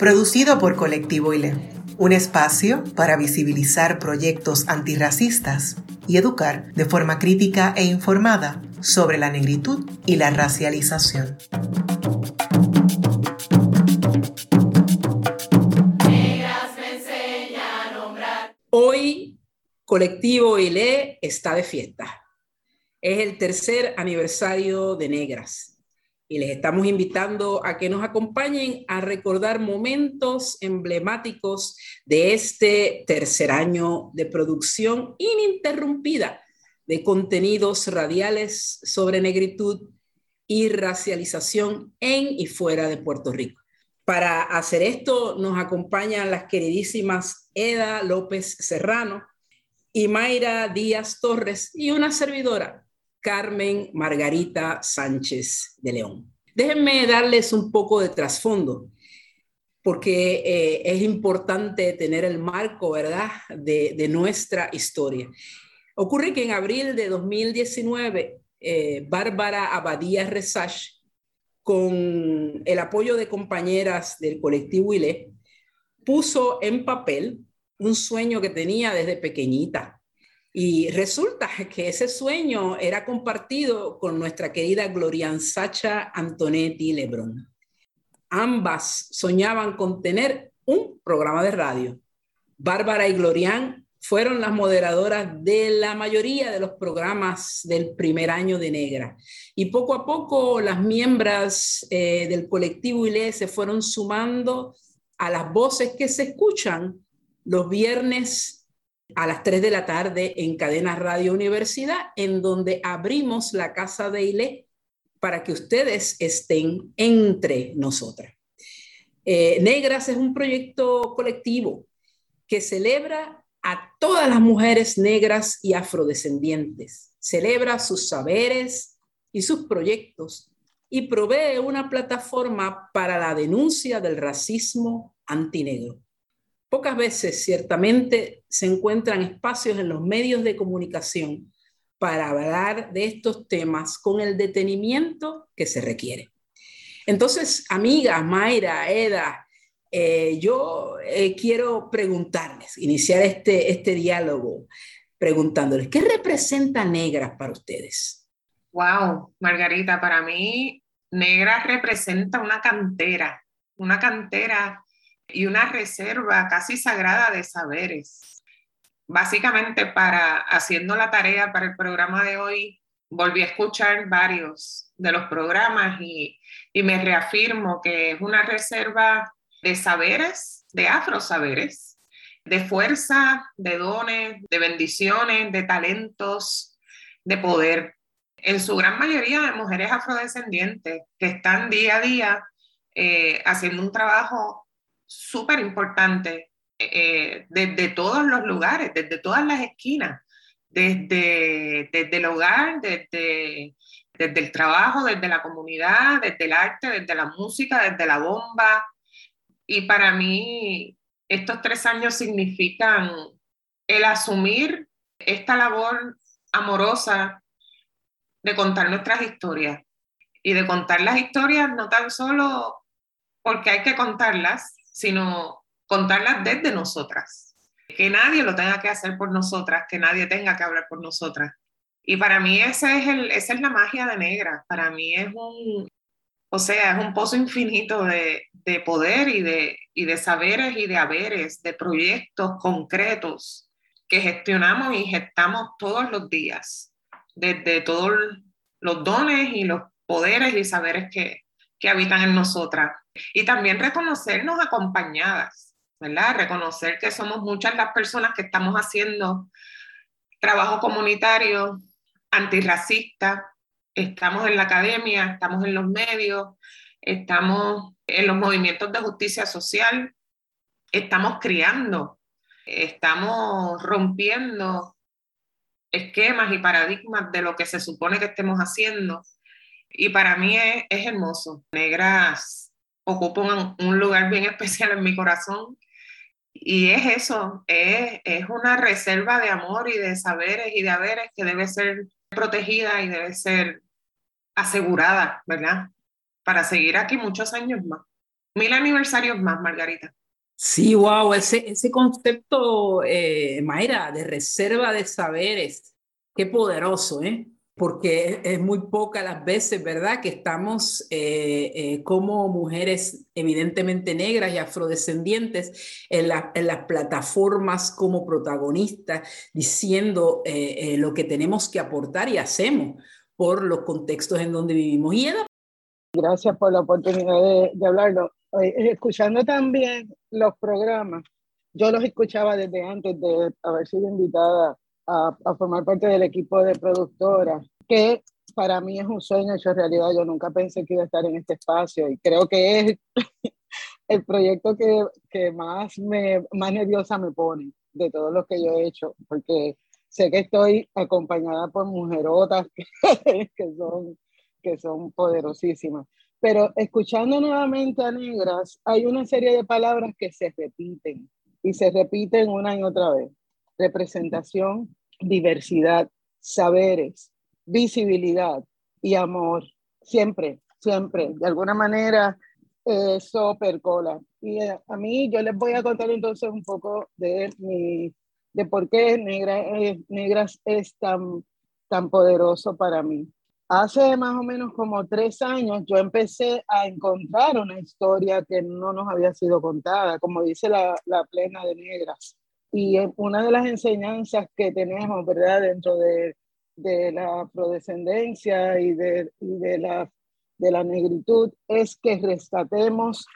producido por Colectivo ILE, un espacio para visibilizar proyectos antirracistas y educar de forma crítica e informada sobre la negritud y la racialización. Hoy Colectivo ILE está de fiesta. Es el tercer aniversario de Negras y les estamos invitando a que nos acompañen a recordar momentos emblemáticos de este tercer año de producción ininterrumpida de contenidos radiales sobre negritud y racialización en y fuera de Puerto Rico. Para hacer esto nos acompañan las queridísimas Eda López Serrano y Mayra Díaz Torres y una servidora, Carmen Margarita Sánchez de León. Déjenme darles un poco de trasfondo, porque eh, es importante tener el marco, ¿verdad?, de, nuestra historia. Ocurre que en abril de 2019, eh, Bárbara Abadía Resach, con el apoyo de compañeras del colectivo ILE, puso en papel un sueño que tenía desde pequeñita y resulta que ese sueño era compartido con nuestra querida Glorian Sacha Antonetti Lebrón. Ambas soñaban con tener un programa de radio. Bárbara y Glorian fueron las moderadoras de la mayoría de los programas del primer año de Negra. Y poco a poco las miembros eh, del colectivo ILE se fueron sumando a las voces que se escuchan los viernes a las 3 de la tarde en Cadena Radio Universidad, en donde abrimos la casa de ILE para que ustedes estén entre nosotras. Eh, Negras es un proyecto colectivo que celebra a todas las mujeres negras y afrodescendientes, celebra sus saberes y sus proyectos y provee una plataforma para la denuncia del racismo antinegro. Pocas veces, ciertamente, se encuentran espacios en los medios de comunicación para hablar de estos temas con el detenimiento que se requiere. Entonces, amiga Mayra, Eda, eh, yo eh, quiero preguntarles, iniciar este, este diálogo preguntándoles, ¿qué representa Negras para ustedes? Wow, Margarita, para mí Negras representa una cantera, una cantera y una reserva casi sagrada de saberes. Básicamente, para haciendo la tarea para el programa de hoy, volví a escuchar varios de los programas y, y me reafirmo que es una reserva de saberes, de afrosaberes, de fuerza, de dones, de bendiciones, de talentos, de poder. En su gran mayoría de mujeres afrodescendientes que están día a día eh, haciendo un trabajo súper importante eh, desde todos los lugares, desde todas las esquinas, desde, desde el hogar, desde, desde el trabajo, desde la comunidad, desde el arte, desde la música, desde la bomba. Y para mí estos tres años significan el asumir esta labor amorosa de contar nuestras historias y de contar las historias no tan solo porque hay que contarlas, sino contarlas desde nosotras. Que nadie lo tenga que hacer por nosotras, que nadie tenga que hablar por nosotras. Y para mí ese es el, esa es la magia de Negra. Para mí es un, o sea, es un pozo infinito de, de poder y de, y de saberes y de haberes, de proyectos concretos que gestionamos y gestamos todos los días, desde todos los dones y los poderes y saberes que, que habitan en nosotras. Y también reconocernos acompañadas, ¿verdad? Reconocer que somos muchas las personas que estamos haciendo trabajo comunitario, antirracista, estamos en la academia, estamos en los medios, estamos en los movimientos de justicia social estamos criando, estamos rompiendo esquemas y paradigmas de lo que se supone que estemos haciendo. Y para mí es, hermoso. Negras ocupan un, lugar bien especial en mi corazón. Y es eso, es, es una reserva de amor y de saberes y de haberes que debe ser protegida y debe ser asegurada, ¿verdad? Para seguir aquí muchos años más. Mil aniversarios más, Margarita. Sí, wow, ese, ese concepto, eh, Mayra, de reserva de saberes, qué poderoso, ¿eh? Porque es, muy pocas las veces, ¿verdad?, que estamos eh, eh, como mujeres evidentemente negras y afrodescendientes en, en las plataformas como protagonistas, diciendo lo que tenemos que aportar y hacemos por los contextos en donde vivimos. Y Gracias por la oportunidad de, de hablarlo. Escuchando también los programas, yo los escuchaba desde antes de haber sido invitada a, formar parte del equipo de productora, que para mí es un sueño hecho realidad. Yo nunca pensé que iba a estar en este espacio y creo que es el proyecto que, que más, me, más nerviosa me pone de todos los que yo he hecho, porque sé que estoy acompañada por mujerotas que, que, son, que son poderosísimas. Pero escuchando nuevamente a Negras, hay una serie de palabras que se repiten y se repiten una y otra vez. Representación, diversidad, saberes, visibilidad y amor. Siempre, siempre. De alguna manera eso percola. Y eh, a mí yo les voy a contar entonces un poco de mi de por qué eh, Negras es tan, tan poderoso para mí. Hace más o menos como tres años yo empecé a encontrar una historia que no nos había sido contada, como dice la, la plena de negras. Y una de las enseñanzas que tenemos, ¿verdad?, dentro de, de la afrodescendencia y, de, y de, la, de la negritud es que rescatemos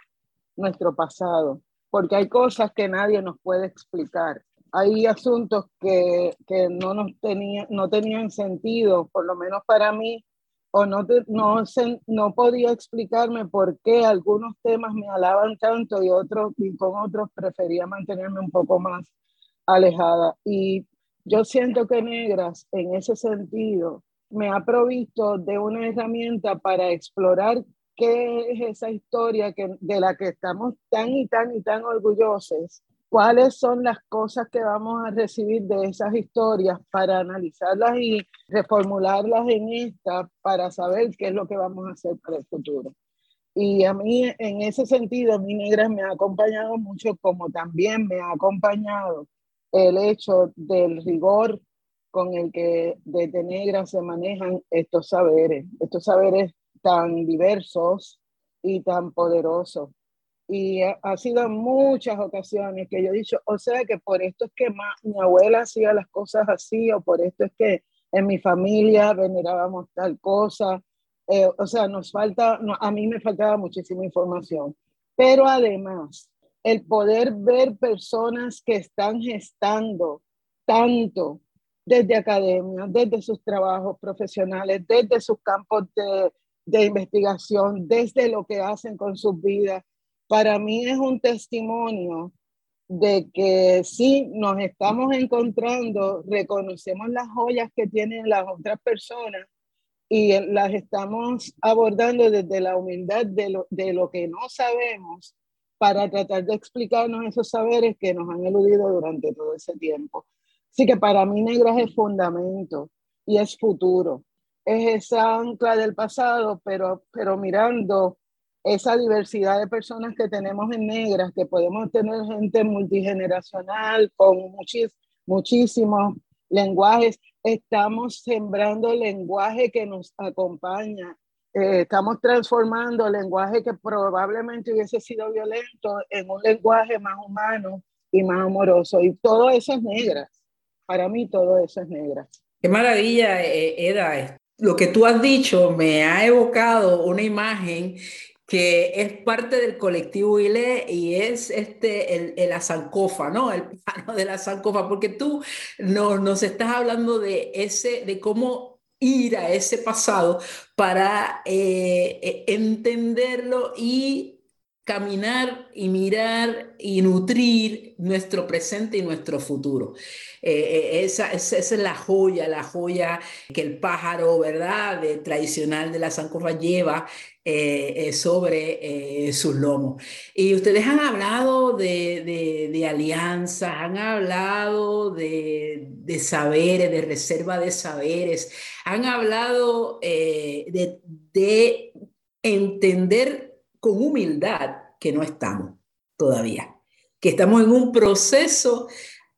nuestro pasado, porque hay cosas que nadie nos puede explicar hay asuntos que, que no, nos tenía, no tenían sentido, por lo menos para mí, o no, no, no podía explicarme por qué algunos temas me alaban tanto y, otros, y con otros prefería mantenerme un poco más alejada. Y yo siento que Negras, en ese sentido, me ha provisto de una herramienta para explorar qué es esa historia que, de la que estamos tan y tan y tan orgullosos cuáles son las cosas que vamos a recibir de esas historias para analizarlas y reformularlas en esta para saber qué es lo que vamos a hacer para el futuro. Y a mí, en ese sentido, mi negra me ha acompañado mucho, como también me ha acompañado el hecho del rigor con el que desde negra se manejan estos saberes, estos saberes tan diversos y tan poderosos y ha, sido muchas ocasiones que yo he dicho, o sea que por esto es que mi abuela hacía las cosas así, o por esto es que en mi familia venerábamos tal cosa. Eh, o sea, nos falta, a mí me faltaba muchísima información. Pero además, el poder ver personas que están gestando tanto desde academia, desde sus trabajos profesionales, desde sus campos de, de investigación, desde lo que hacen con sus vidas, para mí es un testimonio de que sí nos estamos encontrando, reconocemos las joyas que tienen las otras personas y las estamos abordando desde la humildad de lo, de lo que no sabemos para tratar de explicarnos esos saberes que nos han eludido durante todo ese tiempo. Así que para mí Negras es fundamento y es futuro. Es esa ancla del pasado, pero, pero mirando esa diversidad de personas que tenemos en negras, que podemos tener gente multigeneracional con muchísimos lenguajes, estamos sembrando el lenguaje que nos acompaña, eh, estamos transformando el lenguaje que probablemente hubiese sido violento en un lenguaje más humano y más amoroso. Y todo eso es negra. Para mí todo eso es negra. Qué maravilla, eh, Eda. Lo que tú has dicho me ha evocado una imagen que es parte del colectivo ILE y es este, el, el azancofa, ¿no? El plano de la azancofa, porque tú nos, nos estás hablando de, ese, de cómo ir a ese pasado para eh, e, entenderlo y caminar y mirar y nutrir nuestro presente y nuestro futuro. Eh, eh, esa, es la joya, la joya que el pájaro, ¿verdad?, tradicional de la Sancofa lleva eh, sobre sus lomos. Y ustedes han hablado de, de, alianzas, han hablado de, de, saberes, de reserva de saberes, han hablado de entender con humildad que no estamos todavía, que estamos en un proceso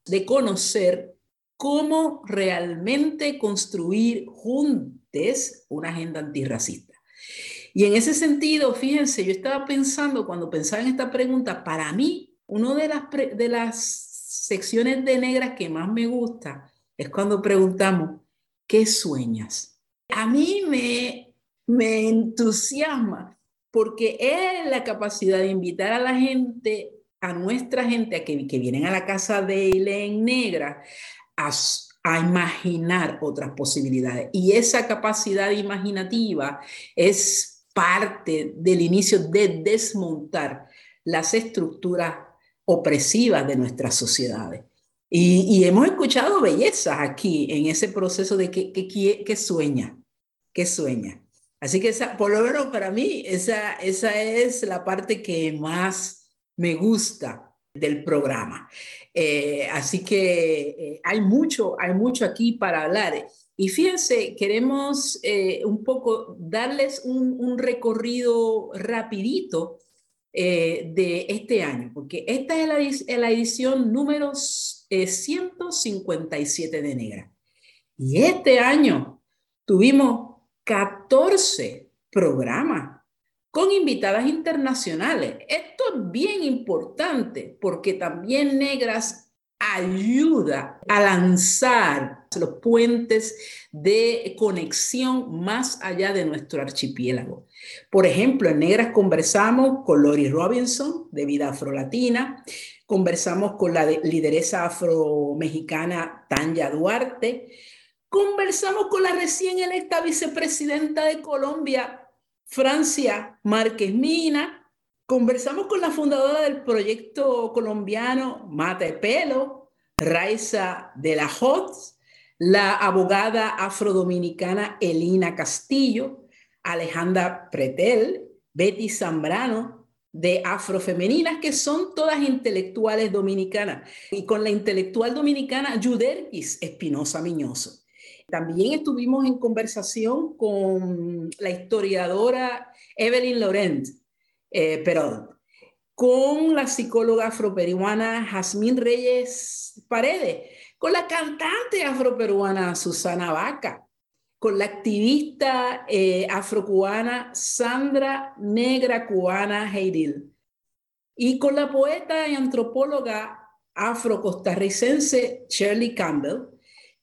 de conocer cómo realmente construir juntos una agenda antirracista. Y en ese sentido, fíjense, yo estaba pensando, cuando pensaba en esta pregunta, para mí, una de las, de las secciones de negras que más me gusta es cuando preguntamos, ¿qué sueñas? A mí me, me entusiasma porque es la capacidad de invitar a la gente, a nuestra gente, a que, vienen a la casa de Ilén Negra, a, imaginar otras posibilidades. Y esa capacidad imaginativa es parte del inicio de desmontar las estructuras opresivas de nuestras sociedades. Y, hemos escuchado bellezas aquí en ese proceso de que sueña, que sueña. Así que esa, por lo menos para mí, esa, esa es la parte que más me gusta del programa. Eh, así que eh, hay, mucho, hay mucho aquí para hablar. Y fíjense, queremos eh, un poco darles un, recorrido rapidito de este año, porque esta es la, la edición número 157 de Negra. Y este año tuvimos 14 programas con invitadas internacionales. Esto es bien importante porque también Negras ayuda a lanzar los puentes de conexión más allá de nuestro archipiélago. Por ejemplo, en Negras conversamos con Lori Robinson, de Vida Afrolatina, conversamos con la lideresa afro-mexicana Tanya Duarte, Conversamos con la recién electa vicepresidenta de Colombia, Francia Márquez Mina. Conversamos con la fundadora del proyecto colombiano Mate Pelo, Raiza de la Hotz, la abogada afrodominicana Elina Castillo, Alejandra Pretel, Betty Zambrano, de Afrofemeninas, que son todas intelectuales dominicanas, y con la intelectual dominicana Yuderquis Espinosa Miñoso. También estuvimos en conversación con la historiadora Evelyn Laurent, eh, con la psicóloga afroperuana Jazmín Reyes Paredes, con la cantante afroperuana Susana Vaca, con la activista eh, afrocubana Sandra Negra Cubana Heidil y con la poeta y antropóloga afrocostarricense Shirley Campbell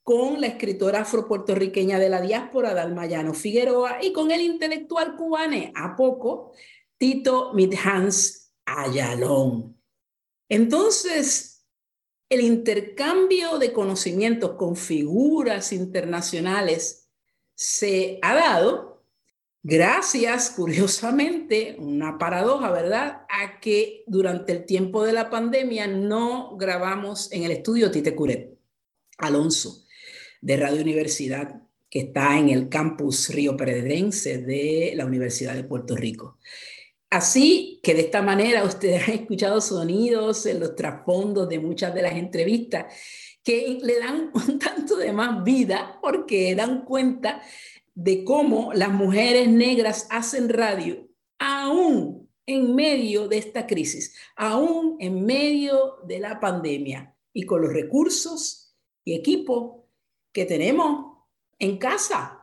con la escritora afropuertorriqueña de la diáspora Dalmayano Figueroa y con el intelectual cubano a poco Tito Midhans Ayalón. Entonces, el intercambio de conocimientos con figuras internacionales se ha dado gracias, curiosamente, una paradoja, ¿verdad?, a que durante el tiempo de la pandemia no grabamos en el estudio Tite Curet Alonso de Radio Universidad, que está en el campus Río Pedrense de la Universidad de Puerto Rico. Así que de esta manera ustedes han escuchado sonidos en los trasfondos de muchas de las entrevistas que le dan un tanto de más vida porque dan cuenta de cómo las mujeres negras hacen radio aún en medio de esta crisis, aún en medio de la pandemia y con los recursos y equipo que tenemos en casa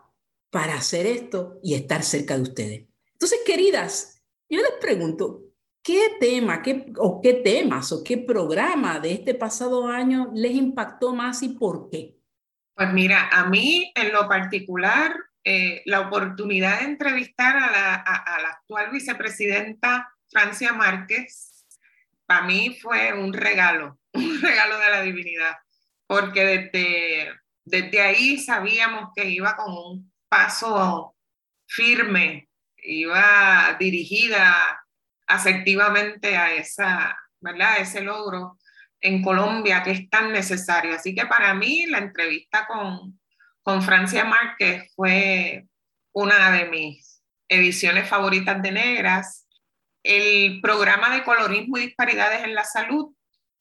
para hacer esto y estar cerca de ustedes. Entonces, queridas, yo les pregunto, ¿qué tema qué, o qué temas o qué programa de este pasado año les impactó más y por qué? Pues mira, a mí en lo particular, eh, la oportunidad de entrevistar a la, a la actual vicepresidenta Francia Márquez, para mí fue un regalo, un regalo de la divinidad, porque desde desde ahí sabíamos que iba con un paso firme, iba dirigida asertivamente a esa, ¿verdad? ese logro en Colombia que es tan necesario. Así que para mí la entrevista con, con Francia Márquez fue una de mis ediciones favoritas de Negras. El programa de colorismo y disparidades en la salud,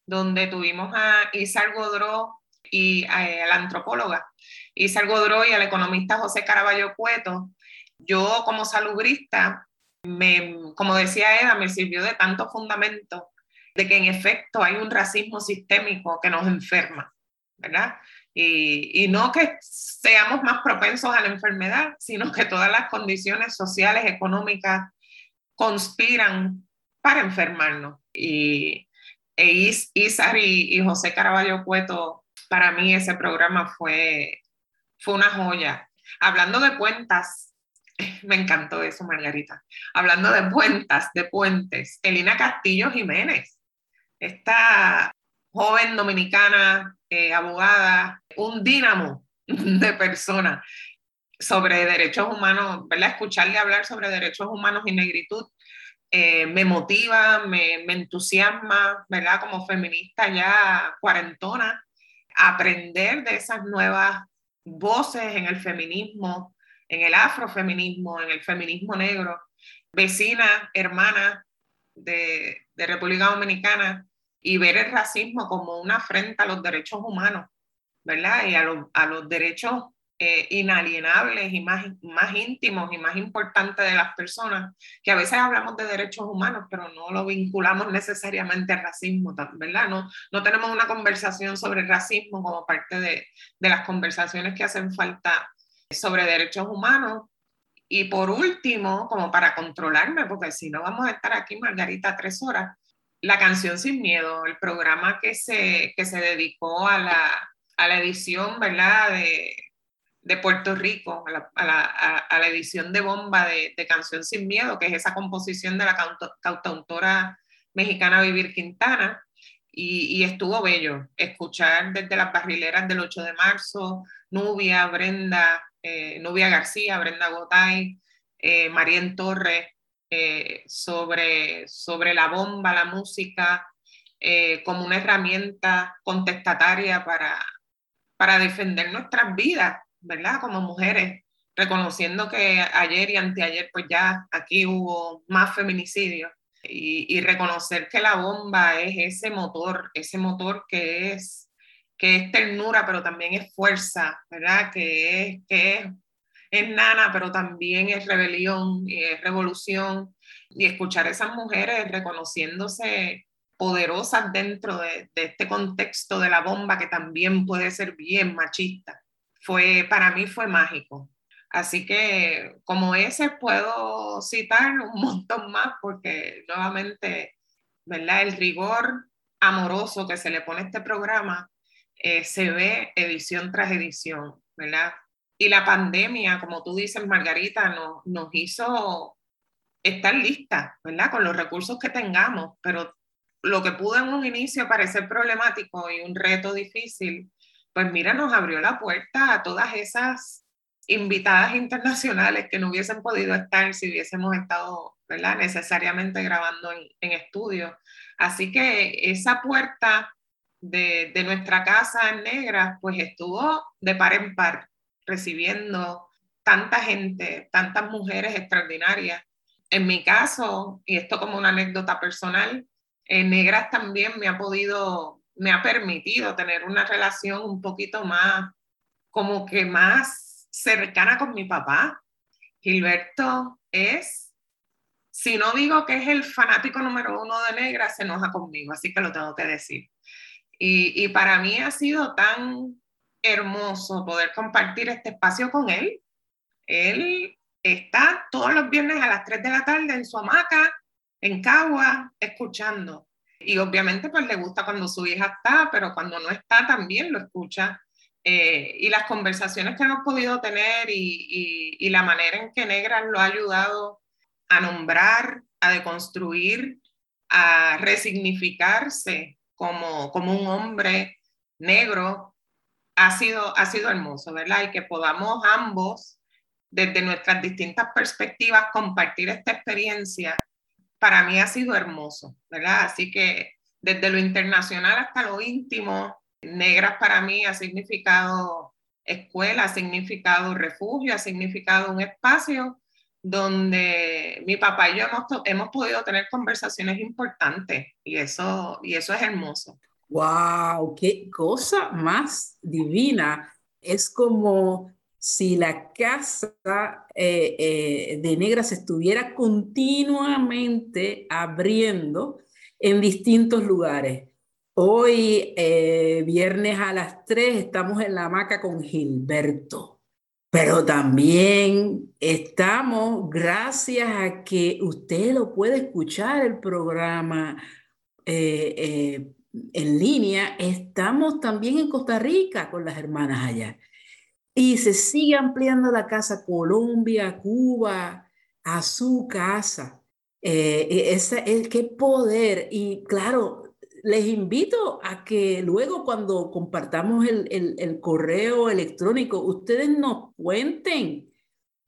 donde tuvimos a Isar Godró y a la antropóloga Isar Godró y al economista José Caraballo Cueto. Yo como salubrista, me, como decía Eda, me sirvió de tanto fundamento de que en efecto hay un racismo sistémico que nos enferma, ¿verdad? Y, y, no que seamos más propensos a la enfermedad, sino que todas las condiciones sociales, económicas, conspiran para enfermarnos. Y e Isar y, y, José Caraballo Cueto, para mí ese programa fue, fue una joya. Hablando de cuentas, me encantó eso, Margarita. Hablando de cuentas, de puentes, Elina Castillo Jiménez esta joven dominicana, eh, abogada, un dínamo de persona sobre derechos humanos, ¿verdad? Escucharle hablar sobre derechos humanos y negritud eh, me motiva, me, me, entusiasma, ¿verdad? Como feminista ya cuarentona, aprender de esas nuevas voces en el feminismo, en el afrofeminismo, en el feminismo negro, vecina, hermana de, de República Dominicana, y ver el racismo como una afrenta a los derechos humanos, ¿verdad? Y a, a los derechos eh, inalienables y más, más íntimos y más importantes de las personas, que a veces hablamos de derechos humanos, pero no lo vinculamos necesariamente al racismo, ¿verdad? No, no tenemos una conversación sobre racismo como parte de, de las conversaciones que hacen falta sobre derechos humanos. Y por último, como para controlarme, porque si no vamos a estar aquí, Margarita, tres horas, la canción Sin Miedo, el programa que se, que se dedicó a la, a la edición, ¿verdad? De, de Puerto Rico, a la, edición de bomba de, Canción Sin Miedo, que es esa composición de la cantautora mexicana Vivir Quintana. Y, y, estuvo bello escuchar desde las barrileras del 8 de marzo, Nubia, Brenda, eh, Nubia García, Brenda Gotay, eh, Marien Torres, eh, sobre, sobre la bomba, la música, eh, como una herramienta contestataria para, para defender nuestras vidas, ¿verdad? Como mujeres, reconociendo que ayer y anteayer, pues ya aquí hubo más feminicidios. Y, y, reconocer que la bomba es ese motor, ese motor que es, que es ternura, pero también es fuerza, ¿verdad? Que es, que es es nana, pero también es rebelión y es revolución. Y escuchar a esas mujeres reconociéndose poderosas dentro de, de, este contexto de la bomba que también puede ser bien machista, fue, para mí fue mágico. Así que como ese puedo citar un montón más porque nuevamente, ¿verdad? El rigor amoroso que se le pone a este programa eh, se ve edición tras edición, ¿verdad? Y la pandemia, como tú dices, Margarita, nos, nos hizo estar listas, ¿verdad? Con los recursos que tengamos, pero lo que pudo en un inicio parecer problemático y un reto difícil, pues mira, nos abrió la puerta a todas esas invitadas internacionales que no hubiesen podido estar si hubiésemos estado, ¿verdad? Necesariamente grabando en, en estudio. Así que esa puerta de, de nuestra casa en negra, pues estuvo de par en par recibiendo tanta gente, tantas mujeres extraordinarias. En mi caso, y esto como una anécdota personal, en Negras también me ha podido, me ha permitido tener una relación un poquito más, como que más cercana con mi papá. Gilberto es, si no digo que es el fanático número uno de Negras, se enoja conmigo, así que lo tengo que decir. Y, y para mí ha sido tan hermoso poder compartir este espacio con él. Él está todos los viernes a las 3 de la tarde en su hamaca, en Cagua, escuchando. Y obviamente pues le gusta cuando su hija está, pero cuando no está también lo escucha. Eh, y las conversaciones que hemos podido tener y, y, y, la manera en que Negras lo ha ayudado a nombrar, a deconstruir, a resignificarse como, como un hombre negro ha sido, ha sido hermoso, ¿verdad? Y que podamos ambos, desde nuestras distintas perspectivas, compartir esta experiencia para mí ha sido hermoso, ¿verdad? Así que desde lo internacional hasta lo íntimo, Negras para mí ha significado escuela, ha significado refugio, ha significado un espacio donde mi papá y yo hemos, hemos podido tener conversaciones importantes y eso, y eso es hermoso. ¡Wow! ¡Qué cosa más divina! Es como si la casa eh, eh, de negras estuviera continuamente abriendo en distintos lugares. Hoy, eh, viernes a las 3, estamos en la hamaca con Gilberto, pero también estamos, gracias a que usted lo puede escuchar el programa en línea, estamos también en Costa Rica con las hermanas allá. Y se sigue ampliando la casa Colombia, Cuba, a su casa. Eh, e, ese, qué poder. Y claro, les invito a que luego cuando compartamos el, el, correo electrónico, ustedes nos cuenten,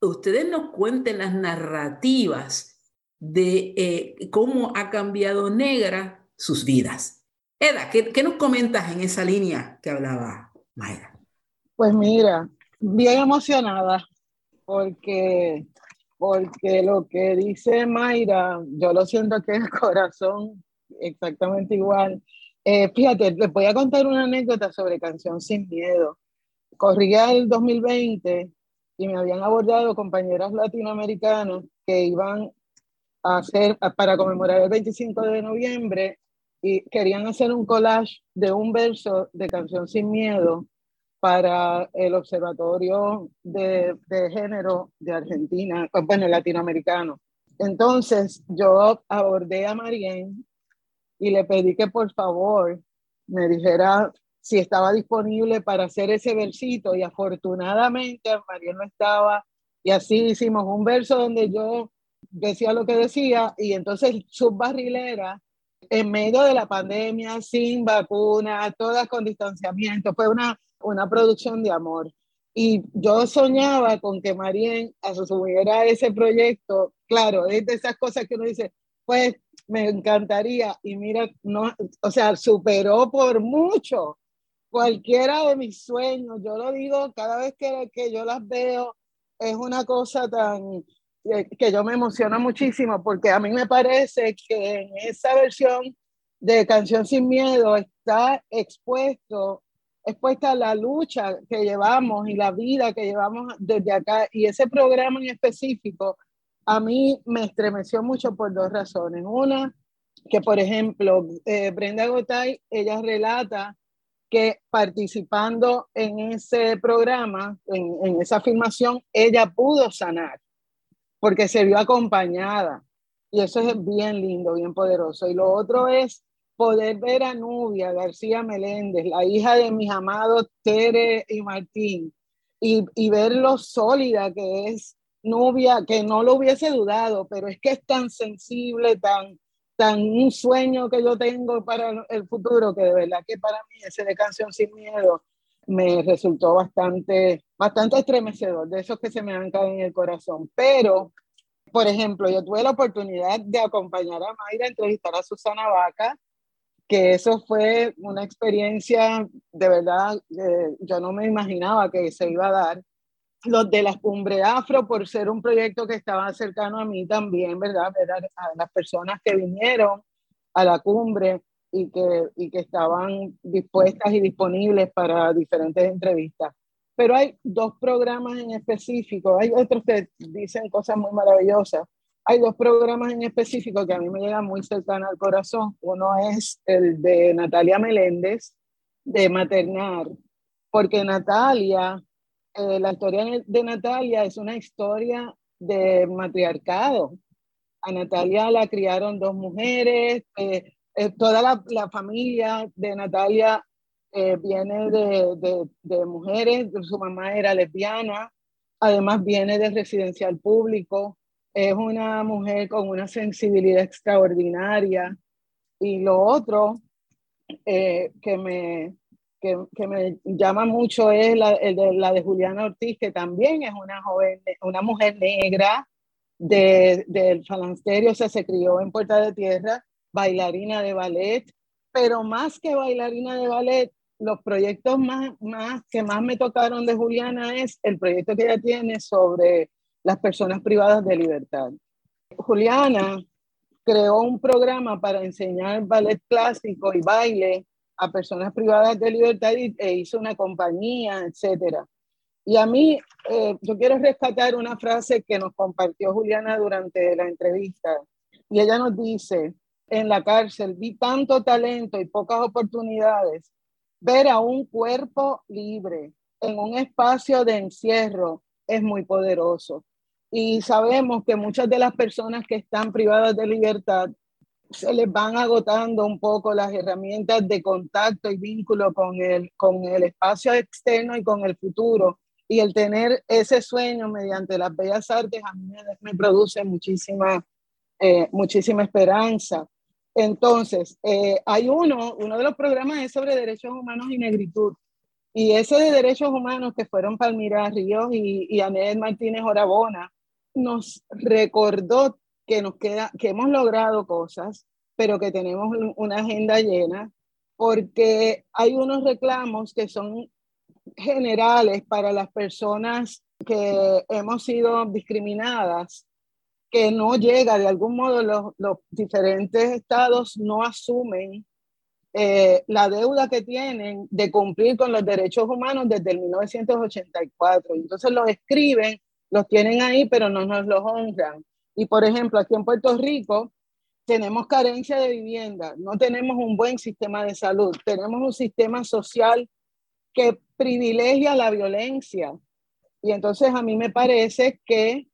ustedes nos cuenten las narrativas de eh, cómo ha cambiado Negra sus vidas. Eda, ¿qué, ¿qué nos comentas en esa línea que hablaba Mayra? Pues mira, bien emocionada porque, porque lo que dice Mayra, yo lo siento que el corazón exactamente igual. Eh, fíjate, les voy a contar una anécdota sobre Canción Sin Miedo. Corría el 2020 y me habían abordado compañeras latinoamericanas que iban a hacer, para conmemorar el 25 de noviembre, y querían hacer un collage de un verso de Canción Sin Miedo para el Observatorio de, Género de Argentina, bueno, latinoamericano. Entonces yo abordé a Marien y le pedí que por favor me dijera si estaba disponible para hacer ese versito y afortunadamente Marien no estaba y así hicimos un verso donde yo decía lo que decía y entonces su barrilera en medio de la pandemia, sin vacuna, todas con distanciamiento, fue una una producción de amor. Y yo soñaba con que Marien asumiera ese proyecto. Claro, es de esas cosas que uno dice, pues me encantaría. Y mira, no, o sea, superó por mucho cualquiera de mis sueños. Yo lo digo cada vez que, que yo las veo, es una cosa tan que, que yo me emociona muchísimo porque a mí me parece que en esa versión de Canción Sin Miedo está expuesto expuesta la lucha que llevamos y la vida que llevamos desde acá. Y ese programa en específico a mí me estremeció mucho por dos razones. Una, que por ejemplo, eh, Brenda Gotay, ella relata que participando en ese programa, en, en esa filmación, ella pudo sanar porque se vio acompañada. Y eso es bien lindo, bien poderoso. Y lo otro es poder ver a Nubia García Meléndez, la hija de mis amados Tere y Martín, y, y ver lo sólida que es Nubia, que no lo hubiese dudado, pero es que es tan sensible, tan, tan un sueño que yo tengo para el futuro, que de verdad que para mí ese de Canción Sin Miedo me resultó bastante, bastante estremecedor, de esos que se me han caído en el corazón. Pero, por ejemplo, yo tuve la oportunidad de acompañar a Mayra a entrevistar a Susana Vaca, que eso fue una experiencia de verdad, eh, yo no me imaginaba que se iba a dar. Los de la cumbre afro, por ser un proyecto que estaba cercano a mí también, ¿verdad? ¿verdad? A las personas que vinieron a la cumbre y que, y que estaban dispuestas y disponibles para diferentes entrevistas. Pero hay dos programas en específico, hay otros que dicen cosas muy maravillosas, hay dos programas en específico que a mí me llegan muy cercano al corazón. Uno es el de Natalia Meléndez, de Maternar, porque Natalia, eh, la historia de Natalia es una historia de matriarcado. A Natalia la criaron dos mujeres, eh, eh, toda la, la, familia de Natalia viene de, de, de mujeres, su mamá era lesbiana, además viene del residencial público, es una mujer con una sensibilidad extraordinaria. Y lo otro eh, que, me, que, me llama mucho es la, el de, la de Juliana Ortiz, que también es una joven, una mujer negra, de, del o sea, se crió en Puerta de Tierra, bailarina de ballet, pero más que bailarina de ballet, los proyectos más, más que más me tocaron de Juliana es el proyecto que ella tiene sobre las personas privadas de libertad. Juliana creó un programa para enseñar ballet clásico y baile a personas privadas de libertad y, e hizo una compañía, etcétera. Y a mí, eh, yo quiero rescatar una frase que nos compartió Juliana durante la entrevista. Y ella nos dice, en la cárcel vi tanto talento y pocas oportunidades. Ver a un cuerpo libre en un espacio de encierro es muy poderoso. Y sabemos que muchas de las personas que están privadas de libertad se les van agotando un poco las herramientas de contacto y vínculo con el, con el espacio externo y con el futuro. Y el tener ese sueño mediante las bellas artes a mí me, produce muchísima, eh, muchísima esperanza. Entonces, eh, hay uno, uno de los programas es sobre derechos humanos y negritud. Y ese de derechos humanos que fueron Palmira Ríos y, y Anel Martínez Orabona, nos recordó que nos queda, que hemos logrado cosas, pero que tenemos una agenda llena, porque hay unos reclamos que son generales para las personas que hemos sido discriminadas que no llega, de algún modo los, diferentes estados no asumen eh, la deuda que tienen de cumplir con los derechos humanos desde el 1984. Entonces los escriben, los tienen ahí, pero no nos los honran. Y por ejemplo, aquí en Puerto Rico tenemos carencia de vivienda, no tenemos un buen sistema de salud, tenemos un sistema social que privilegia la violencia. Y entonces a mí me parece que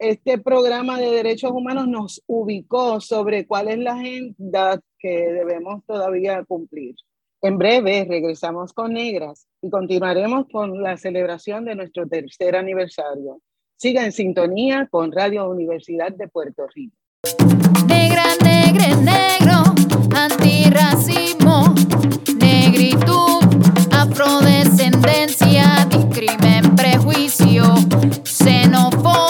este programa de derechos humanos nos ubicó sobre cuál es la agenda que debemos todavía cumplir. En breve regresamos con Negras y continuaremos con la celebración de nuestro tercer aniversario. Siga en sintonía con Radio Universidad de Puerto Rico. Negra, negre, negro, antirracismo, negritud, afrodescendencia, discrimen, prejuicio, xenofobia.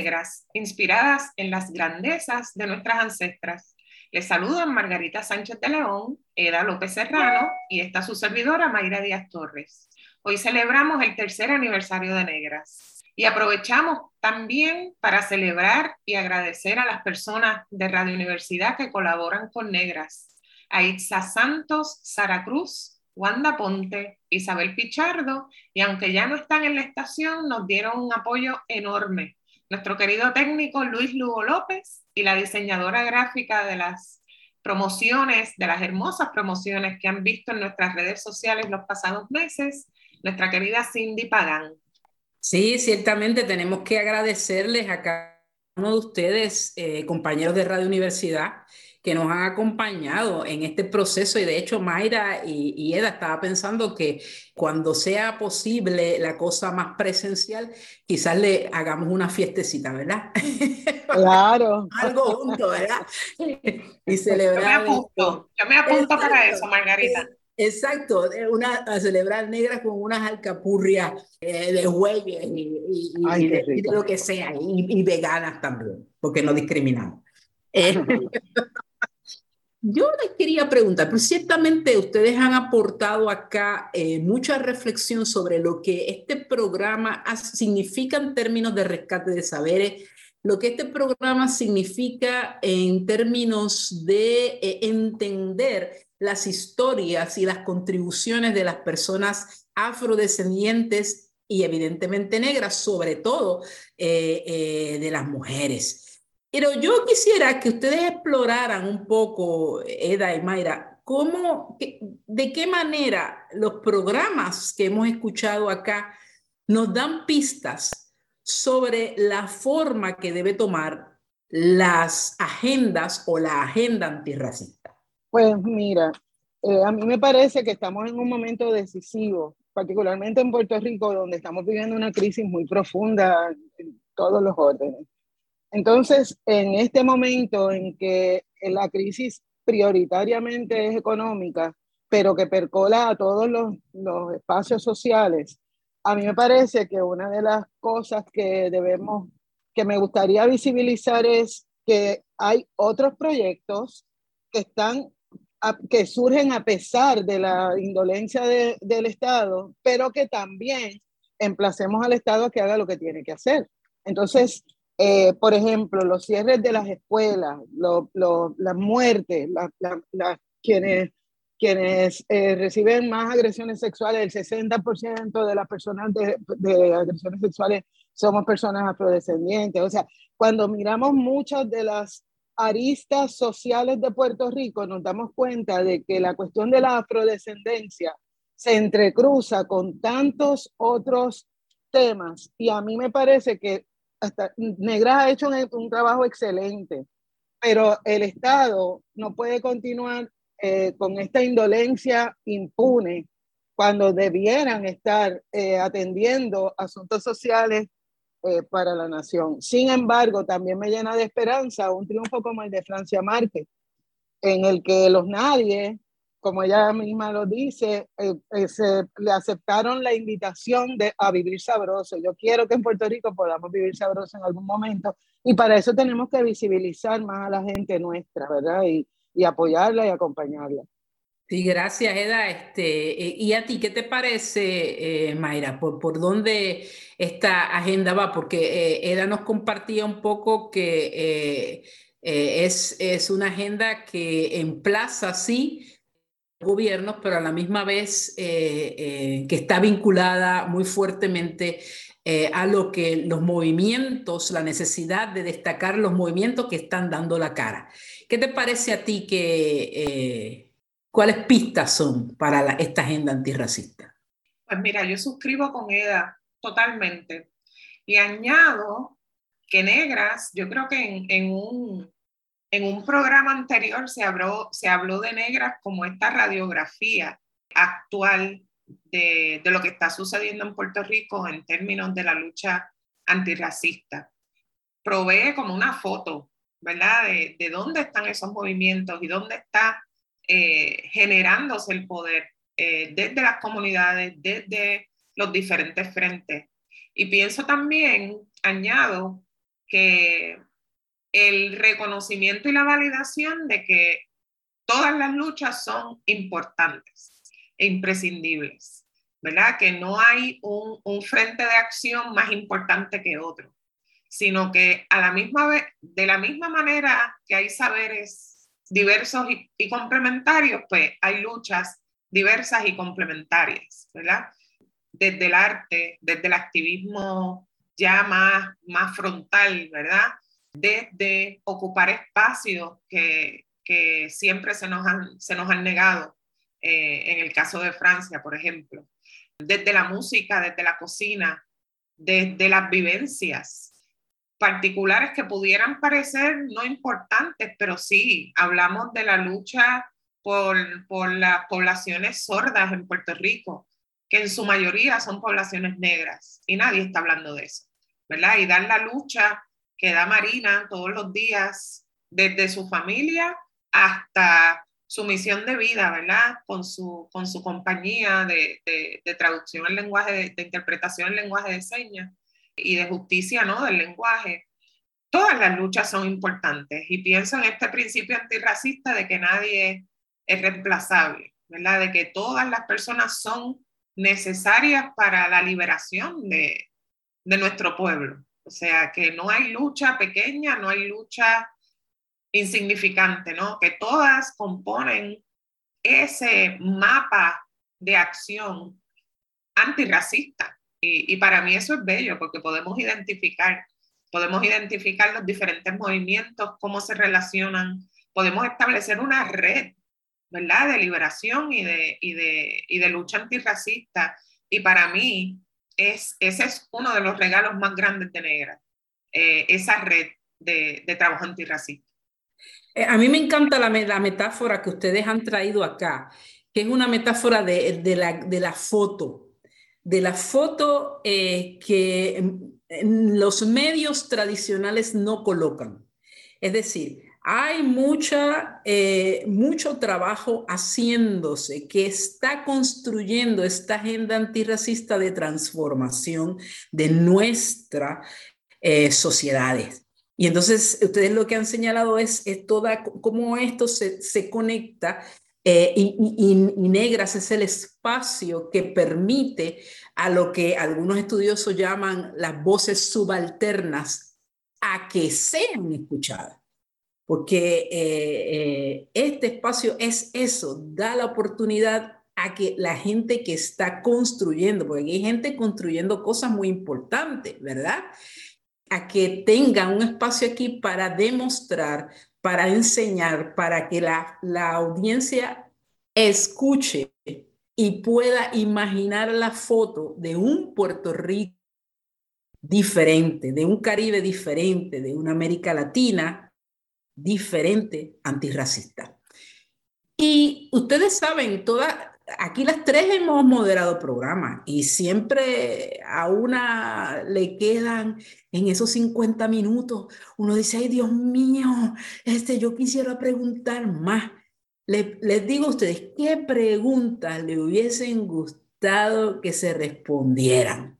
Negras, inspiradas en las grandezas de nuestras ancestras. Les saludan Margarita Sánchez de León, Eda López Serrano y esta su servidora Mayra Díaz Torres. Hoy celebramos el tercer aniversario de Negras y aprovechamos también para celebrar y agradecer a las personas de Radio Universidad que colaboran con Negras. A Santos, Sara Cruz, Wanda Ponte, Isabel Pichardo, y aunque ya no están en la estación, nos dieron un apoyo enorme nuestro querido técnico Luis Lugo López y la diseñadora gráfica de las promociones, de las hermosas promociones que han visto en nuestras redes sociales los pasados meses, nuestra querida Cindy Pagán. Sí, ciertamente tenemos que agradecerles a cada uno de ustedes, eh, compañeros de Radio Universidad, que nos han acompañado en este proceso y de hecho Mayra y, Eda estaba pensando que cuando sea posible la cosa más presencial, quizás le hagamos una fiestecita, ¿verdad? Claro. Algo junto, ¿verdad? y celebrar. Yo me apunto, yo me apunto para eso, Margarita. Exacto, una, a celebrar negras con unas alcapurrias eh, de huellas y, de, lo que sea, y, veganas también, porque no discriminamos. Eh, yo les quería preguntar, pues ciertamente ustedes han aportado acá eh, mucha reflexión sobre lo que este programa significa en términos de rescate de saberes, lo que este programa significa en términos de eh, entender las historias y las contribuciones de las personas afrodescendientes y evidentemente negras, sobre todo eh, de las mujeres. Pero yo quisiera que ustedes exploraran un poco, Eda y Mayra, cómo, de qué manera los programas que hemos escuchado acá nos dan pistas sobre la forma que debe tomar las agendas o la agenda antirracista? Pues mira, eh, a mí me parece que estamos en un momento decisivo, particularmente en Puerto Rico, donde estamos viviendo una crisis muy profunda en todos los órdenes. Entonces, en este momento en que la crisis prioritariamente es económica, pero que percola a todos los, los espacios sociales, a mí me parece que una de las cosas que debemos que me gustaría visibilizar es que hay otros proyectos que están que surgen a pesar de la indolencia del Estado, pero que también emplacemos al Estado a que haga lo que tiene que hacer. Entonces, eh, por ejemplo, los cierres de las escuelas, las muertes, quienes, quienes eh, reciben más agresiones sexuales, el 60% de las personas de, de agresiones sexuales somos personas afrodescendientes. O sea, cuando miramos muchas de las aristas sociales de Puerto Rico, nos damos cuenta de que la cuestión de la afrodescendencia se entrecruza con tantos otros temas y a mí me parece que hasta Negras ha hecho un, trabajo excelente, pero el Estado no puede continuar eh, con esta indolencia impune cuando debieran estar eh, atendiendo asuntos sociales eh, para la nación. Sin embargo, también me llena de esperanza un triunfo como el de Francia Márquez, en el que los nadie, como ella misma lo dice, eh, eh, se, le aceptaron la invitación de, a vivir sabroso. Yo quiero que en Puerto Rico podamos vivir sabroso en algún momento y para eso tenemos que visibilizar más a la gente nuestra, ¿verdad? Y, y apoyarla y acompañarla. Sí, gracias, Eda. Este, eh, ¿Y a ti qué te parece, eh, Mayra? ¿Por, ¿Por dónde esta agenda va? Porque eh, Eda nos compartía un poco que es, es una agenda que emplaza, sí, gobiernos, pero a la misma vez que está vinculada muy fuertemente a lo que los movimientos, la necesidad de destacar los movimientos que están dando la cara. ¿Qué te parece a ti que ¿Cuáles pistas son para esta agenda antirracista? Pues mira, yo suscribo con Eda totalmente. Y añado que Negras, yo creo que en, un, en un programa anterior se habló, se habló de Negras como esta radiografía actual de, de, lo que está sucediendo en Puerto Rico en términos de la lucha antirracista. Provee como una foto, ¿verdad? De, de dónde están esos movimientos y dónde está eh, generándose el poder eh, desde las comunidades, desde los diferentes frentes. Y pienso también, añado, que el reconocimiento y la validación de que todas las luchas son importantes e imprescindibles, ¿verdad? Que no hay un, frente de acción más importante que otro, sino que a la misma de la misma manera que hay saberes diversos y, complementarios, pues hay luchas diversas y complementarias, ¿verdad? Desde el arte, desde el activismo ya más, más frontal, ¿verdad? Desde ocupar espacios que, siempre se nos han, se nos han negado, eh, en el caso de Francia, por ejemplo. Desde la música, desde la cocina, desde las vivencias, particulares que pudieran parecer no importantes, pero sí, hablamos de la lucha por, por las poblaciones sordas en Puerto Rico, que en su mayoría son poblaciones negras, y nadie está hablando de eso, ¿verdad? Y dar la lucha que da Marina todos los días, desde su familia hasta su misión de vida, ¿verdad? Con su, con su compañía de, de, traducción en lenguaje, de, interpretación en lenguaje de señas y de justicia, ¿no? Del lenguaje. Todas las luchas son importantes y pienso en este principio antirracista de que nadie es reemplazable, ¿verdad? De que todas las personas son necesarias para la liberación de, de nuestro pueblo. O sea, que no hay lucha pequeña, no hay lucha insignificante, ¿no? Que todas componen ese mapa de acción antirracista y, para mí eso es bello porque podemos identificar, podemos identificar los diferentes movimientos, cómo se relacionan, podemos establecer una red, ¿verdad? De liberación y de, y de, y de lucha antirracista. Y para mí es, ese es uno de los regalos más grandes de Negra, eh, esa red de, trabajo antirracista. Eh, a mí me encanta la, metáfora que ustedes han traído acá, que es una metáfora de, de, la, de foto, de la foto eh, que los medios tradicionales no colocan. Es decir, hay mucha, eh, mucho trabajo haciéndose que está construyendo esta agenda antirracista de transformación de nuestras eh, sociedades. Y entonces ustedes lo que han señalado es, toda, cómo esto se, se conecta eh, y, y, Negras es el espacio que permite a lo que algunos estudiosos llaman las voces subalternas a que sean escuchadas porque eh, eh, este espacio es eso, da la oportunidad a que la gente que está construyendo, porque hay gente construyendo cosas muy importantes, ¿verdad? A que tengan un espacio aquí para demostrar, para enseñar, para que la, la audiencia escuche y pueda imaginar la foto de un Puerto Rico diferente, de un Caribe diferente, de una América Latina diferente antirracista. Y ustedes saben, toda, aquí las tres hemos moderado programas y siempre a una le quedan en esos 50 minutos, uno dice, ay Dios mío, este, yo quisiera preguntar más. les digo a ustedes, ¿qué preguntas le hubiesen gustado que se respondieran?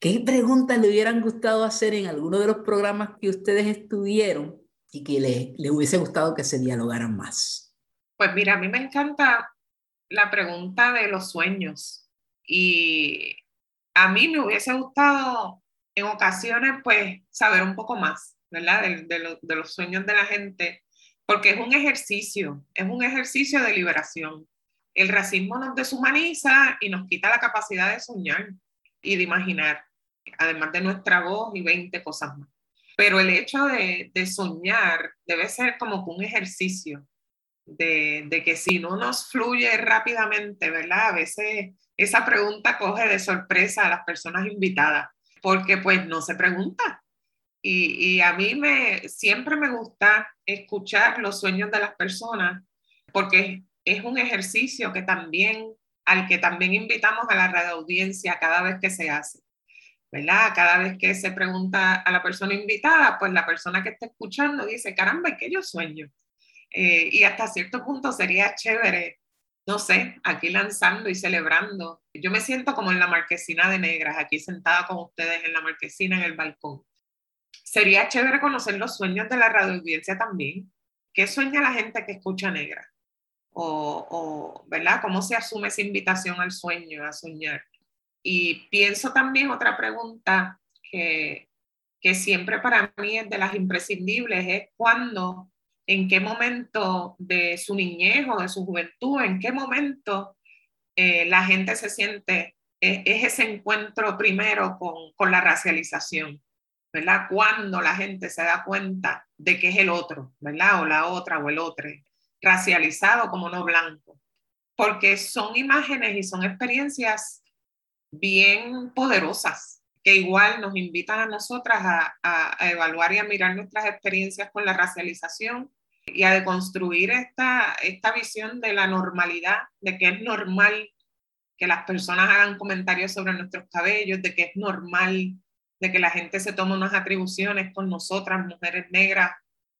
¿Qué preguntas le hubieran gustado hacer en alguno de los programas que ustedes estuvieron? Y que le, hubiese gustado que se dialogaran más? Pues mira, a mí me encanta la pregunta de los sueños y a mí me hubiese gustado en ocasiones pues saber un poco más, ¿verdad? De, de, de, los sueños de la gente, porque es un ejercicio, es un ejercicio de liberación. El racismo nos deshumaniza y nos quita la capacidad de soñar y de imaginar, además de nuestra voz y 20 cosas más. Pero el hecho de, soñar debe ser como un ejercicio de, que si no nos fluye rápidamente, ¿verdad? A veces esa pregunta coge de sorpresa a las personas invitadas, porque pues no se pregunta. Y, a mí me, siempre me gusta escuchar los sueños de las personas, porque es un ejercicio que también, al que también invitamos a la radio audiencia cada vez que se hace. ¿Verdad? Cada vez que se pregunta a la persona invitada, pues la persona que está escuchando dice, caramba, ¿qué yo sueño? Eh, y hasta cierto punto sería chévere, no sé, aquí lanzando y celebrando. Yo me siento como en la marquesina de negras, aquí sentada con ustedes en la marquesina en el balcón. Sería chévere conocer los sueños de la radio audiencia también. ¿Qué sueña la gente que escucha negra? O, o, ¿verdad? ¿Cómo se asume esa invitación al sueño, a soñar? Y pienso también otra pregunta que, que siempre para mí es de las imprescindibles, es cuándo, en qué momento de su niñez o de su juventud, en qué momento eh, la gente se siente, es, ese encuentro primero con, con la racialización, ¿verdad? Cuando la gente se da cuenta de que es el otro, ¿verdad? O la otra o el otro, racializado como no blanco. Porque son imágenes y son experiencias bien poderosas, que igual nos invitan a nosotras a, evaluar y a mirar nuestras experiencias con la racialización y a deconstruir esta, esta visión de la normalidad, de que es normal que las personas hagan comentarios sobre nuestros cabellos, de que es normal de que la gente se tome unas atribuciones con nosotras, mujeres negras,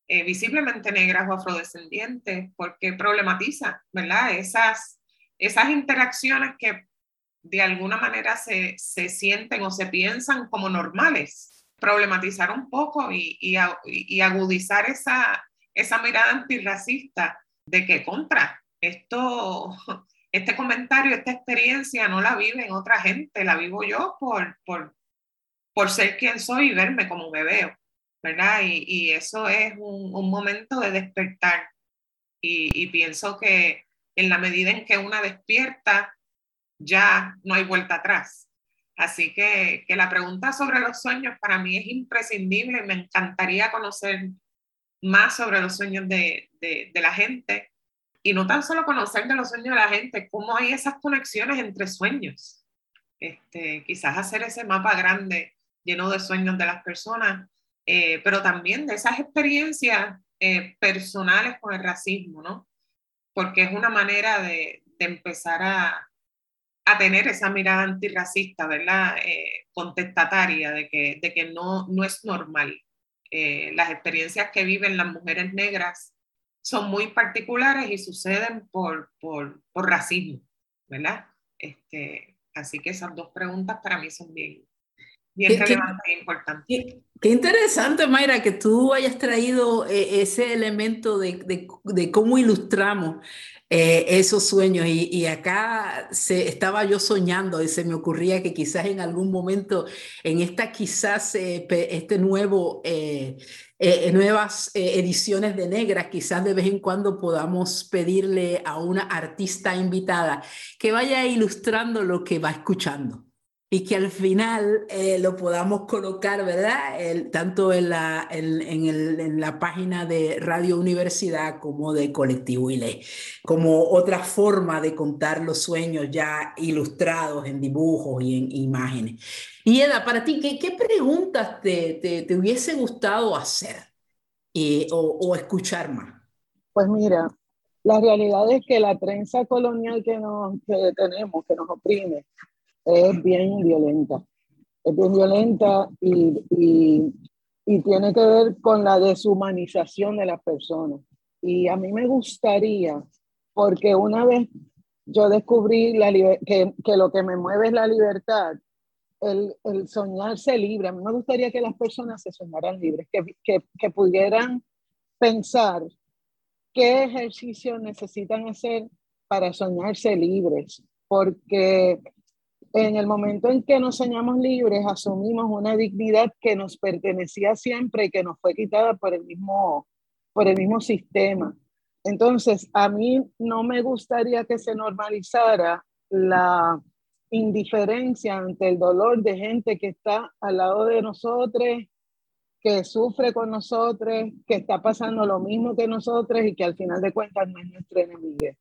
eh, visiblemente negras o afrodescendientes, porque problematiza, ¿verdad? Esas, esas interacciones que de alguna manera se, sienten o se piensan como normales. Problematizar un poco y, agudizar esa, esa mirada antirracista de que contra esto, este comentario, esta experiencia no la vive en otra gente, la vivo yo por, por, por ser quien soy y verme como me veo, ¿verdad? Y, eso es un, un, momento de despertar. Y, y pienso que en la medida en que una despierta, ya no hay vuelta atrás. Así que, que la pregunta sobre los sueños para mí es imprescindible. Me encantaría conocer más sobre los sueños de, de, la gente y no tan solo conocer de los sueños de la gente, cómo hay esas conexiones entre sueños. Este, quizás hacer ese mapa grande lleno de sueños de las personas eh, pero también de esas experiencias eh, personales con el racismo, ¿no? Porque es una manera de, de empezar a, a, tener esa mirada antirracista, ¿verdad? Eh, contestataria, de que, de que no, no es normal. las experiencias que viven las mujeres negras son muy particulares y suceden por, por, por racismo, ¿verdad? Este, así que esas dos preguntas para mí son bien, bien relevantes e importantes. Qué, interesante, Mayra, que tú hayas traído eh, ese elemento de, de, de cómo ilustramos eh, esos sueños. Y, y, acá se, estaba yo soñando y se me ocurría que quizás en algún momento, en esta quizás eh, este nuevo... Eh, eh, nuevas eh, ediciones de Negras, quizás de vez en cuando podamos pedirle a una artista invitada que vaya ilustrando lo que va escuchando y que al final eh, lo podamos colocar, ¿verdad? Tanto en la, en, en, el, en, la página de Radio Universidad como de Colectivo ILE, como otra forma de contar los sueños ya ilustrados en dibujos y en imágenes. Y Eda, para ti, ¿qué, preguntas te, te, te, hubiese gustado hacer eh, o, o, escuchar más? Pues mira, la realidad es que la trenza colonial que, nos, que tenemos, que nos oprime, es bien violenta. Es bien violenta y, y, y tiene que ver con la deshumanización de las personas. Y a mí me gustaría, porque una vez yo descubrí la que, que lo que me mueve es la libertad, el, el, soñarse libre. A mí me gustaría que las personas se soñaran libres, que, que, que pudieran pensar qué ejercicios necesitan hacer para soñarse libres, porque en el momento en que nos soñamos libres, asumimos una dignidad que nos pertenecía siempre y que nos fue quitada por el mismo, por el mismo sistema. Entonces, a mí no me gustaría que se normalizara la indiferencia ante el dolor de gente que está al lado de nosotros, que sufre con nosotros, que está pasando lo mismo que nosotros y que al final de cuentas no es nuestro enemigo.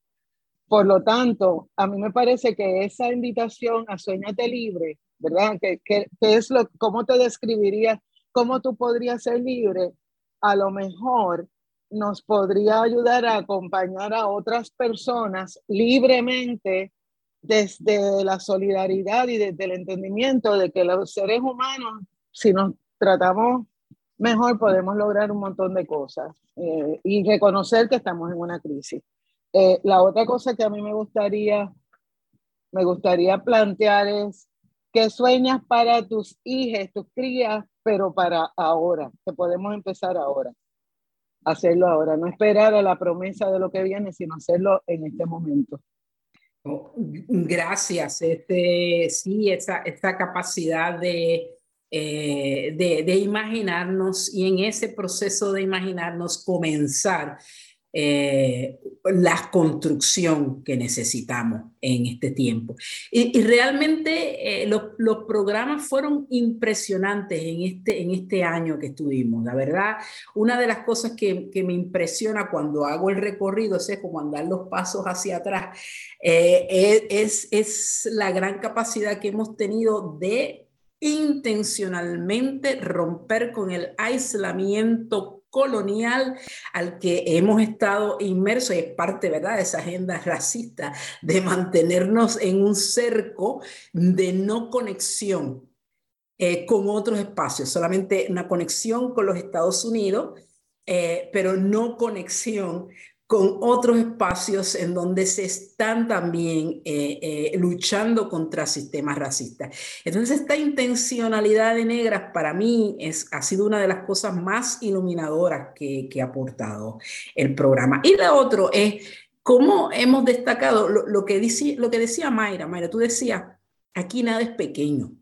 Por lo tanto, a mí me parece que esa invitación a Sueñate Libre, ¿verdad? Que, es lo, ¿Cómo te describirías? ¿Cómo tú podrías ser libre? A lo mejor nos podría ayudar a acompañar a otras personas libremente desde la solidaridad y desde el entendimiento de que los seres humanos, si nos tratamos mejor, podemos lograr un montón de cosas eh, y reconocer que estamos en una crisis. Eh, la otra cosa que a mí me gustaría, me gustaría plantear es que sueñas para tus hijas, tus crías, pero para ahora, que podemos empezar ahora, hacerlo ahora, no esperar a la promesa de lo que viene, sino hacerlo en este momento. Oh, gracias. Este, sí, esa, esa capacidad de, eh, de, de, imaginarnos y en ese proceso de imaginarnos comenzar eh, la construcción que necesitamos en este tiempo. Y, realmente eh, los, los, programas fueron impresionantes en este, en este año que estuvimos. La verdad, una de las cosas que, que me impresiona cuando hago el recorrido, es como andar los pasos hacia atrás, eh, es, es la gran capacidad que hemos tenido de intencionalmente romper con el aislamiento colonial al que hemos estado inmersos y es parte, ¿verdad?, de esa agenda racista de mantenernos en un cerco de no conexión eh, con otros espacios, solamente una conexión con los Estados Unidos, eh, pero no conexión con otros espacios en donde se están también eh, eh, luchando contra sistemas racistas. Entonces, esta intencionalidad de negras para mí es, ha sido una de las cosas más iluminadoras que, que ha aportado el programa. Y la otra es cómo hemos destacado lo, lo, que dice, lo que decía Mayra. Mayra, tú decías, aquí nada es pequeño.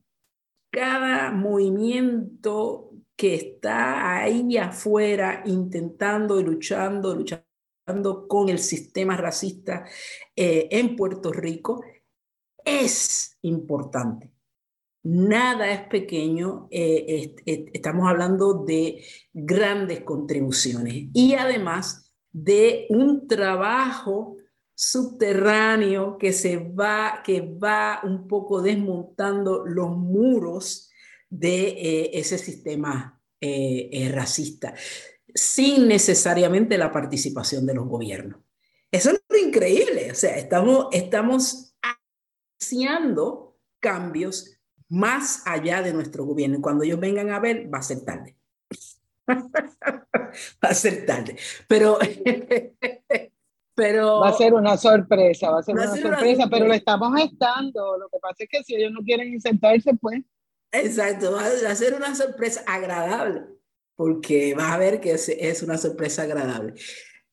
Cada movimiento que está ahí afuera intentando y luchando, luchando con el sistema racista eh, en Puerto Rico es importante. Nada es pequeño, eh, est est estamos hablando de grandes contribuciones y además de un trabajo subterráneo que se va, que va un poco desmontando los muros de eh, ese sistema racista, sin necesariamente la participación de los gobiernos. Eso es lo increíble, o sea, estamos, estamos haciendo cambios más allá de nuestro gobierno. Y cuando ellos vengan a ver, va a ser tarde. va a ser tarde. Pero, pero... Va a ser una sorpresa, va a ser, una, sorpresa, pero lo estamos estando. Lo que pasa es que si ellos no quieren insertarse, pues... Exacto, va a ser una sorpresa agradable, porque vas a ver que es, una sorpresa agradable.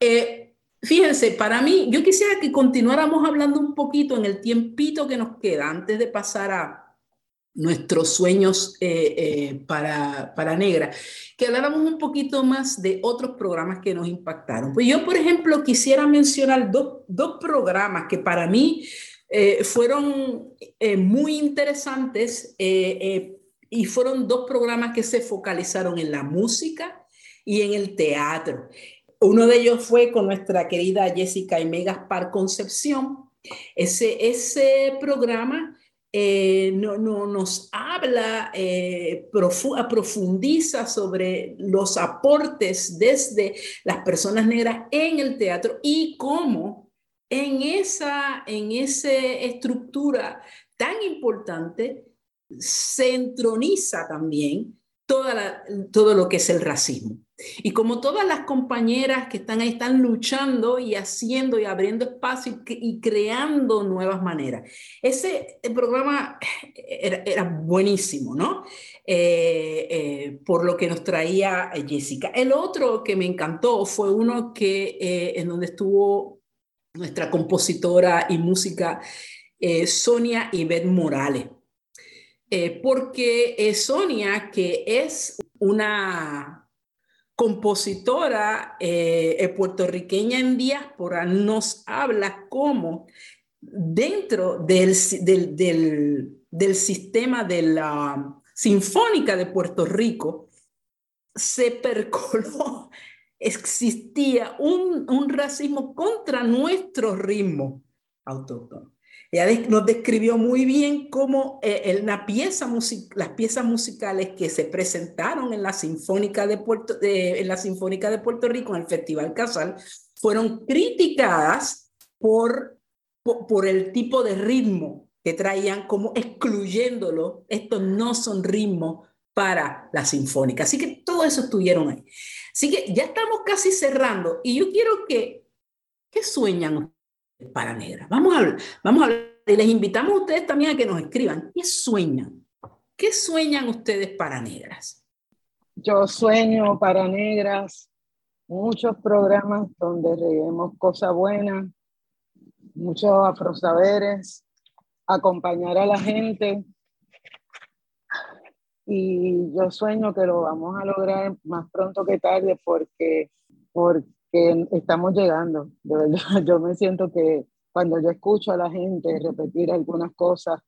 Eh, fíjense, para mí, yo quisiera que continuáramos hablando un poquito en el tiempito que nos queda antes de pasar a, nuestros sueños eh, eh, para, para Negra, que habláramos un poquito más de otros programas que nos impactaron. Pues yo, por ejemplo, quisiera mencionar dos, dos programas que para mí fueron muy interesantes y fueron dos programas que se focalizaron en la música y en el teatro. Uno de ellos fue con nuestra querida Jessica y Gaspar Concepción. Ese, ese programa eh, no, no, nos habla, eh, profundiza sobre los aportes desde las personas negras en el teatro y cómo en esa, en esa estructura tan importante se entroniza también toda todo lo que es el racismo. Y como todas las compañeras que están ahí están luchando y haciendo y abriendo espacio y, creando nuevas maneras. Ese programa era, buenísimo, ¿no? Eh, eh, por lo que nos traía Jessica. El otro que me encantó fue uno que eh, en donde estuvo nuestra compositora y música Sonia Ivette Morales. Porque Sonia, que es una compositora eh, eh, puertorriqueña en diáspora nos habla cómo dentro del, del, sistema de la Sinfónica de Puerto Rico se percoló, existía un, un racismo contra nuestro ritmo autóctono. Ella nos describió muy bien cómo eh, las piezas musicales que se presentaron en la, Sinfónica de Puerto, en la Sinfónica de Puerto Rico, en el Festival Casal, fueron criticadas por, por, el tipo de ritmo que traían, como excluyéndolo. Estos no son ritmos para la Sinfónica. Así que todo eso estuvieron ahí. Así que ya estamos casi cerrando y yo quiero que, ¿qué sueñan para negra. Vamos a hablar, vamos a hablar, y les invitamos a ustedes también a que nos escriban. ¿Qué sueñan? ¿Qué sueñan ustedes para negras? Yo sueño para negras muchos programas donde reguemos cosas buenas, muchos afrosaberes, acompañar a la gente. Y yo sueño que lo vamos a lograr más pronto que tarde porque, porque estamos llegando. De verdad, yo me siento que cuando yo escucho a la gente repetir algunas cosas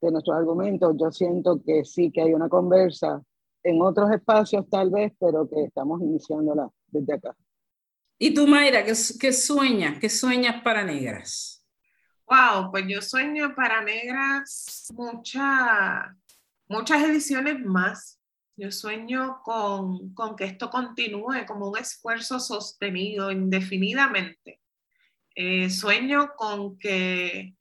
de nuestros argumentos, yo siento que sí, que hay una conversa en otros espacios tal vez, pero que estamos iniciándola desde acá. ¿Y tú, Mayra, qué, qué sueñas? ¿Qué sueñas para negras? Wow, pues yo sueño para negras mucha, muchas ediciones más yo sueño con, que esto continúe como un esfuerzo sostenido indefinidamente. Eh, sueño con que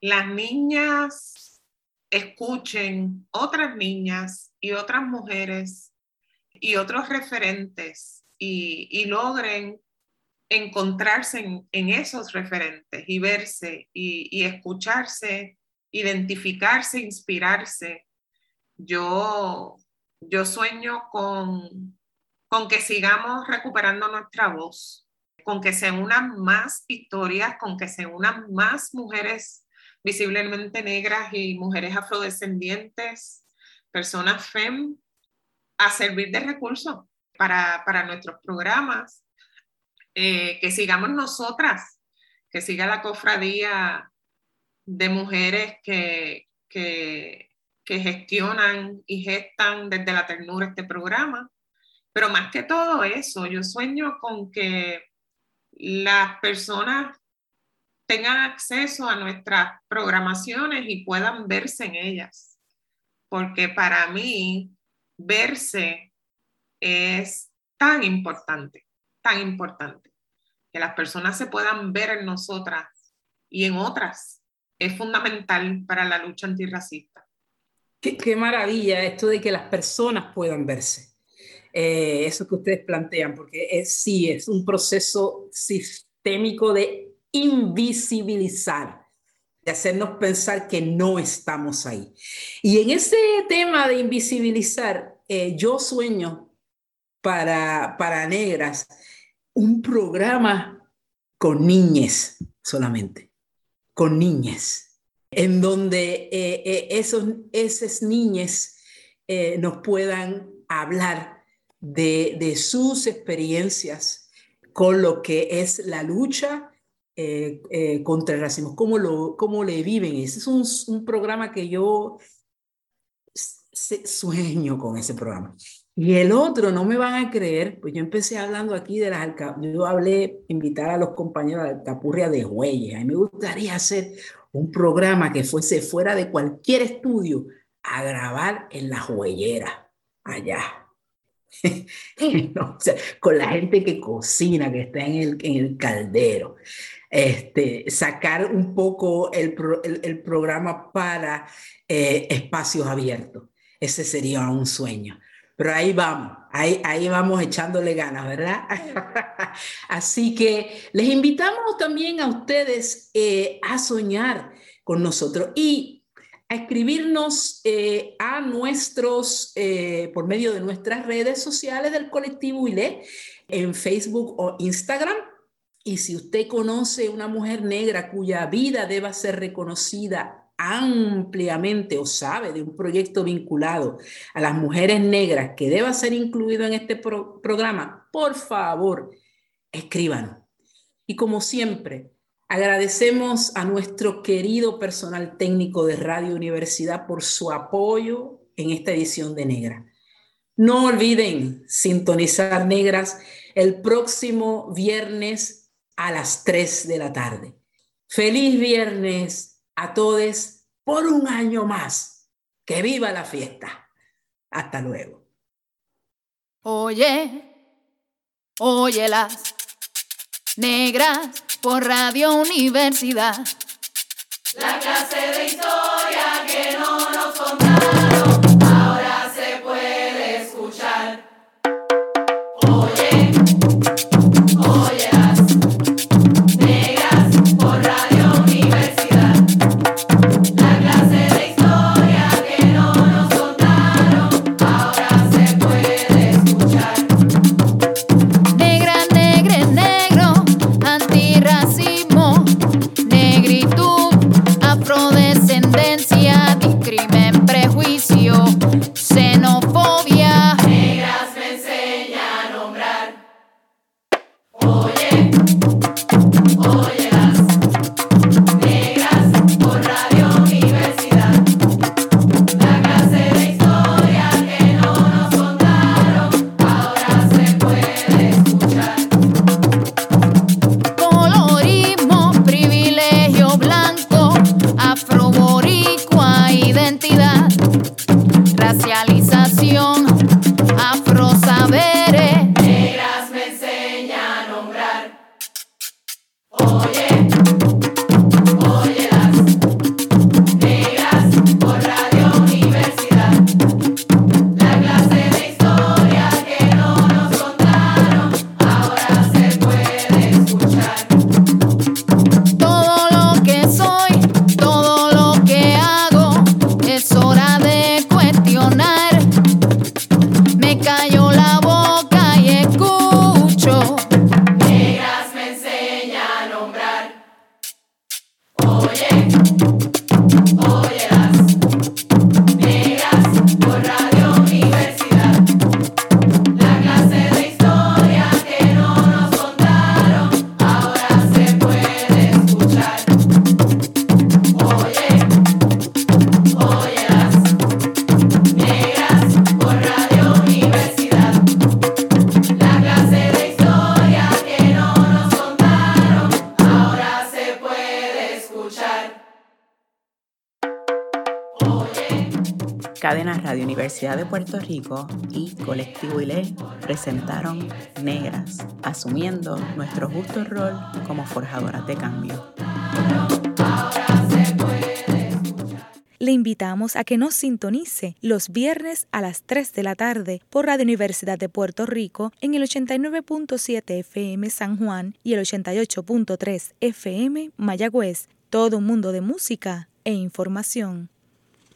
las niñas escuchen otras niñas y otras mujeres y otros referentes y, logren encontrarse en, esos referentes y verse y, y escucharse, identificarse, inspirarse. Yo yo sueño con, con que sigamos recuperando nuestra voz, con que se unan más historias, con que se unan más mujeres visiblemente negras y mujeres afrodescendientes, personas FEM, a servir de recurso para, para nuestros programas, eh, que sigamos nosotras, que siga la cofradía de mujeres que, que, que gestionan y gestan desde la ternura este programa. Pero más que todo eso, yo sueño con que las personas tengan acceso a nuestras programaciones y puedan verse en ellas. Porque para mí, verse es tan importante, tan importante, que las personas se puedan ver en nosotras y en otras. Es fundamental para la lucha antirracista. Qué, maravilla esto de que las personas puedan verse. Eh, eso que ustedes plantean, porque sí, es un proceso sistémico de invisibilizar, de hacernos pensar que no estamos ahí. Y en ese tema de invisibilizar, eh, yo sueño para, para negras un programa con niñas solamente, con niñas, en donde eh, eh, esos, esas niñas nos puedan hablar de, de sus experiencias con lo que es la lucha eh, eh, contra el racismo, cómo, lo, cómo le viven. Ese es un, un programa que yo sueño con ese programa. Y el otro, no me van a creer, pues yo empecé hablando aquí de las yo hablé, invitar a los compañeros de Alcapurria de Huelles. A mí me gustaría hacer un programa que fuese fuera de cualquier estudio a grabar en la huellera, allá. con la gente que cocina, que está en el, en el caldero este, sacar un poco el, el, programa para eh, espacios abiertos. Ese sería un sueño. Pero ahí vamos, ahí, ahí vamos echándole ganas, ¿verdad? Así que les invitamos también a ustedes eh, a soñar con nosotros y a escribirnos eh, a nuestros, por medio de nuestras redes sociales del colectivo ILE, en Facebook o Instagram y si usted conoce una mujer negra cuya vida deba ser reconocida ampliamente o sabe de un proyecto vinculado a las mujeres negras que deba ser incluido en este programa, por favor, escríbanos. Y como siempre, agradecemos a nuestro querido personal técnico de Radio Universidad por su apoyo en esta edición de Negra. No olviden sintonizar Negras el próximo viernes a las 3 de la tarde. Feliz viernes a todos por un año más. Que viva la fiesta. Hasta luego. Oye, oye las negras por Radio Universidad. La clase de historia que no nos racialización. Puerto Rico y Colectivo ILE presentaron Negras, asumiendo nuestro justo rol como forjadoras de cambio. Le invitamos a que nos sintonice los viernes a las 3 de la tarde por Radio Universidad de Puerto Rico en el 89.7 FM San Juan y el 88.3 FM Mayagüez. Todo un mundo de música e información.